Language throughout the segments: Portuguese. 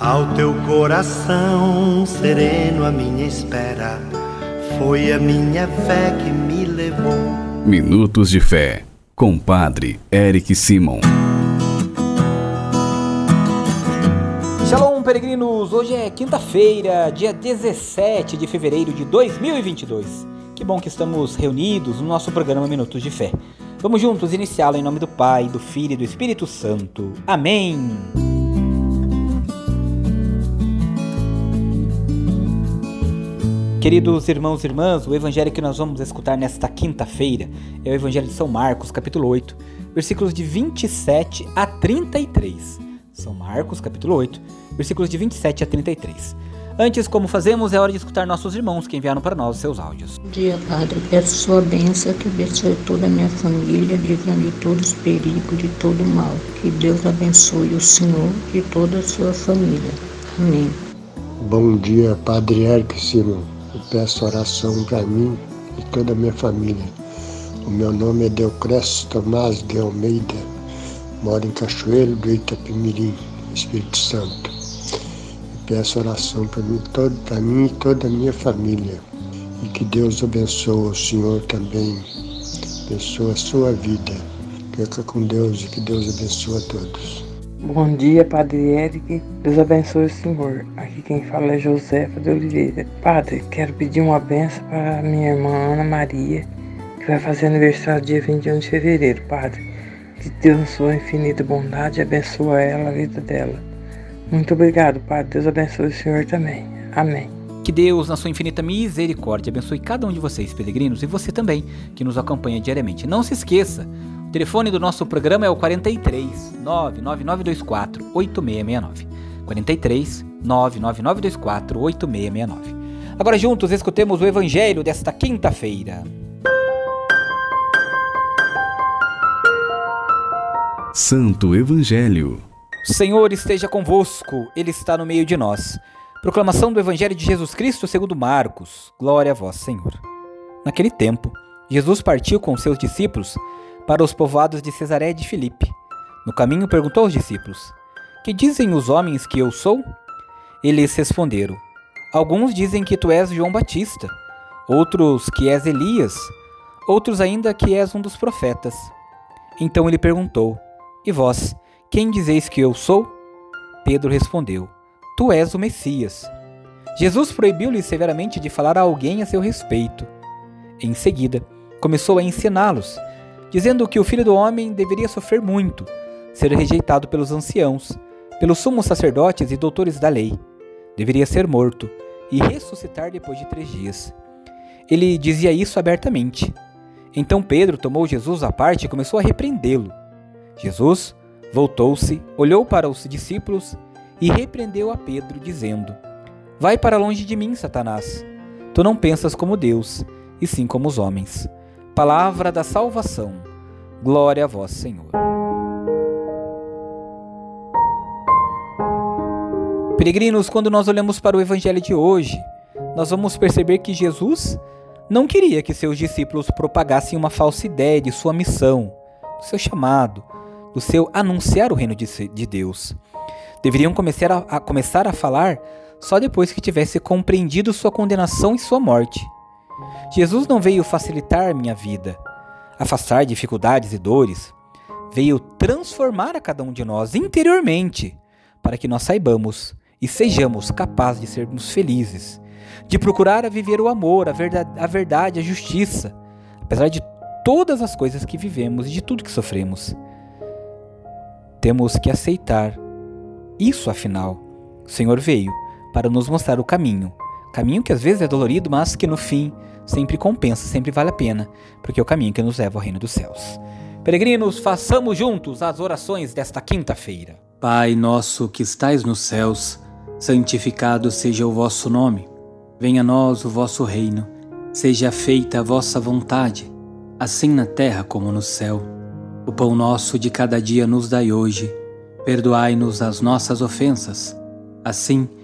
Ao teu coração sereno, a minha espera foi a minha fé que me levou. Minutos de Fé, com Padre Eric Simon. Shalom, peregrinos! Hoje é quinta-feira, dia 17 de fevereiro de 2022. Que bom que estamos reunidos no nosso programa Minutos de Fé. Vamos juntos iniciá-lo em nome do Pai, do Filho e do Espírito Santo. Amém! Queridos irmãos e irmãs, o evangelho que nós vamos escutar nesta quinta-feira é o evangelho de São Marcos, capítulo 8, versículos de 27 a 33. São Marcos, capítulo 8, versículos de 27 a 33. Antes, como fazemos, é hora de escutar nossos irmãos que enviaram para nós seus áudios. Bom dia, Padre. Peço sua bênção que abençoe toda a minha família, livrando de todos os perigos, de todo o mal. Que Deus abençoe o Senhor e toda a sua família. Amém. Bom dia, Padre Eric Simon. Peço oração para mim e toda a minha família. O meu nome é Deocrestes Tomás de Almeida, moro em Cachoeiro do Itapimirim, Espírito Santo. Eu peço oração para mim, todo, para mim e toda a minha família. E que Deus abençoe o Senhor também, abençoe a sua vida. Fica com Deus e que Deus abençoe a todos. Bom dia, Padre Eric. Deus abençoe o senhor. Aqui quem fala é Josefa de Oliveira. Padre, quero pedir uma benção para minha irmã Ana Maria, que vai fazer aniversário dia 21 de fevereiro, Padre. Que Deus, na sua infinita bondade, abençoe ela, a vida dela. Muito obrigado, Padre. Deus abençoe o senhor também. Amém. Que Deus, na sua infinita misericórdia, abençoe cada um de vocês, peregrinos, e você também, que nos acompanha diariamente. Não se esqueça, telefone do nosso programa é o 43 99924 8669. 43 99924 8669. Agora juntos escutemos o evangelho desta quinta-feira. Santo Evangelho. O Senhor esteja convosco, Ele está no meio de nós. Proclamação do Evangelho de Jesus Cristo segundo Marcos. Glória a vós, Senhor. Naquele tempo, Jesus partiu com seus discípulos para os povoados de Cesaré de Filipe. No caminho perguntou aos discípulos: Que dizem os homens que eu sou? Eles responderam: Alguns dizem que tu és João Batista, outros que és Elias, outros ainda que és um dos profetas. Então ele perguntou: E vós, quem dizeis que eu sou? Pedro respondeu: Tu és o Messias. Jesus proibiu-lhe severamente de falar a alguém a seu respeito. Em seguida, começou a ensiná-los, dizendo que o filho do homem deveria sofrer muito, ser rejeitado pelos anciãos, pelos sumos sacerdotes e doutores da lei. Deveria ser morto e ressuscitar depois de três dias. Ele dizia isso abertamente. Então Pedro tomou Jesus à parte e começou a repreendê-lo. Jesus voltou-se, olhou para os discípulos e repreendeu a Pedro, dizendo: Vai para longe de mim, Satanás. Tu não pensas como Deus, e sim como os homens. Palavra da salvação. Glória a vós, Senhor. Peregrinos, quando nós olhamos para o evangelho de hoje, nós vamos perceber que Jesus não queria que seus discípulos propagassem uma falsa ideia de sua missão, do seu chamado, do seu anunciar o reino de, de Deus. Deveriam começar a, a, começar a falar só depois que tivesse compreendido sua condenação e sua morte. Jesus não veio facilitar minha vida, afastar dificuldades e dores. Veio transformar a cada um de nós interiormente, para que nós saibamos e sejamos capazes de sermos felizes, de procurar a viver o amor, a verdade, a verdade, a justiça, apesar de todas as coisas que vivemos e de tudo que sofremos. Temos que aceitar isso, afinal. O Senhor veio para nos mostrar o caminho. Caminho que às vezes é dolorido, mas que no fim sempre compensa, sempre vale a pena, porque é o caminho que nos leva ao reino dos céus. Peregrinos, façamos juntos as orações desta quinta-feira. Pai nosso que estais nos céus, santificado seja o vosso nome. Venha a nós o vosso reino. Seja feita a vossa vontade, assim na terra como no céu. O pão nosso de cada dia nos dai hoje. Perdoai-nos as nossas ofensas, assim como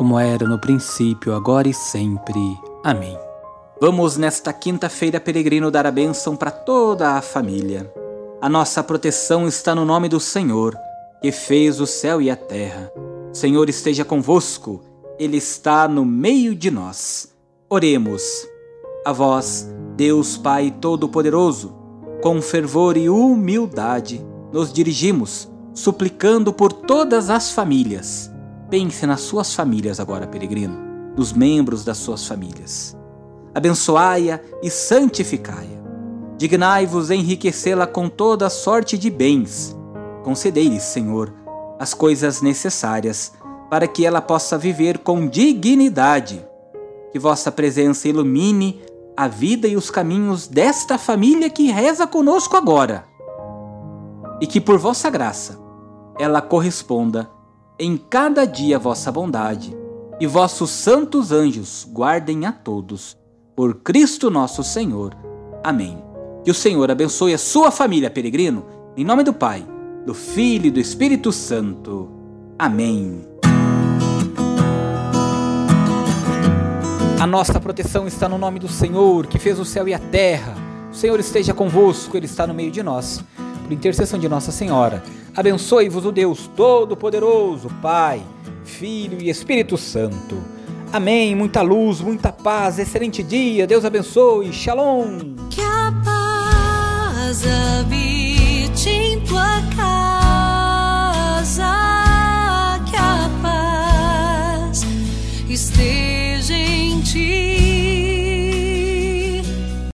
como era no princípio, agora e sempre. Amém. Vamos nesta quinta-feira, peregrino, dar a bênção para toda a família. A nossa proteção está no nome do Senhor, que fez o céu e a terra. O Senhor esteja convosco, Ele está no meio de nós. Oremos. A vós, Deus Pai Todo-Poderoso, com fervor e humildade, nos dirigimos, suplicando por todas as famílias. Pense nas suas famílias agora, peregrino, nos membros das suas famílias. Abençoai-a e santificai-a dignai-vos enriquecê-la com toda sorte de bens. Concedei-lhe, Senhor, as coisas necessárias para que ela possa viver com dignidade. Que vossa presença ilumine a vida e os caminhos desta família que reza conosco agora. E que por vossa graça ela corresponda em cada dia vossa bondade, e vossos santos anjos guardem a todos. Por Cristo nosso Senhor. Amém. Que o Senhor abençoe a sua família, peregrino, em nome do Pai, do Filho e do Espírito Santo. Amém. A nossa proteção está no nome do Senhor, que fez o céu e a terra. O Senhor esteja convosco, Ele está no meio de nós. Por intercessão de Nossa Senhora, abençoe-vos o Deus Todo-Poderoso, Pai, Filho e Espírito Santo. Amém. Muita luz, muita paz, excelente dia. Deus abençoe. Shalom. Que a paz habite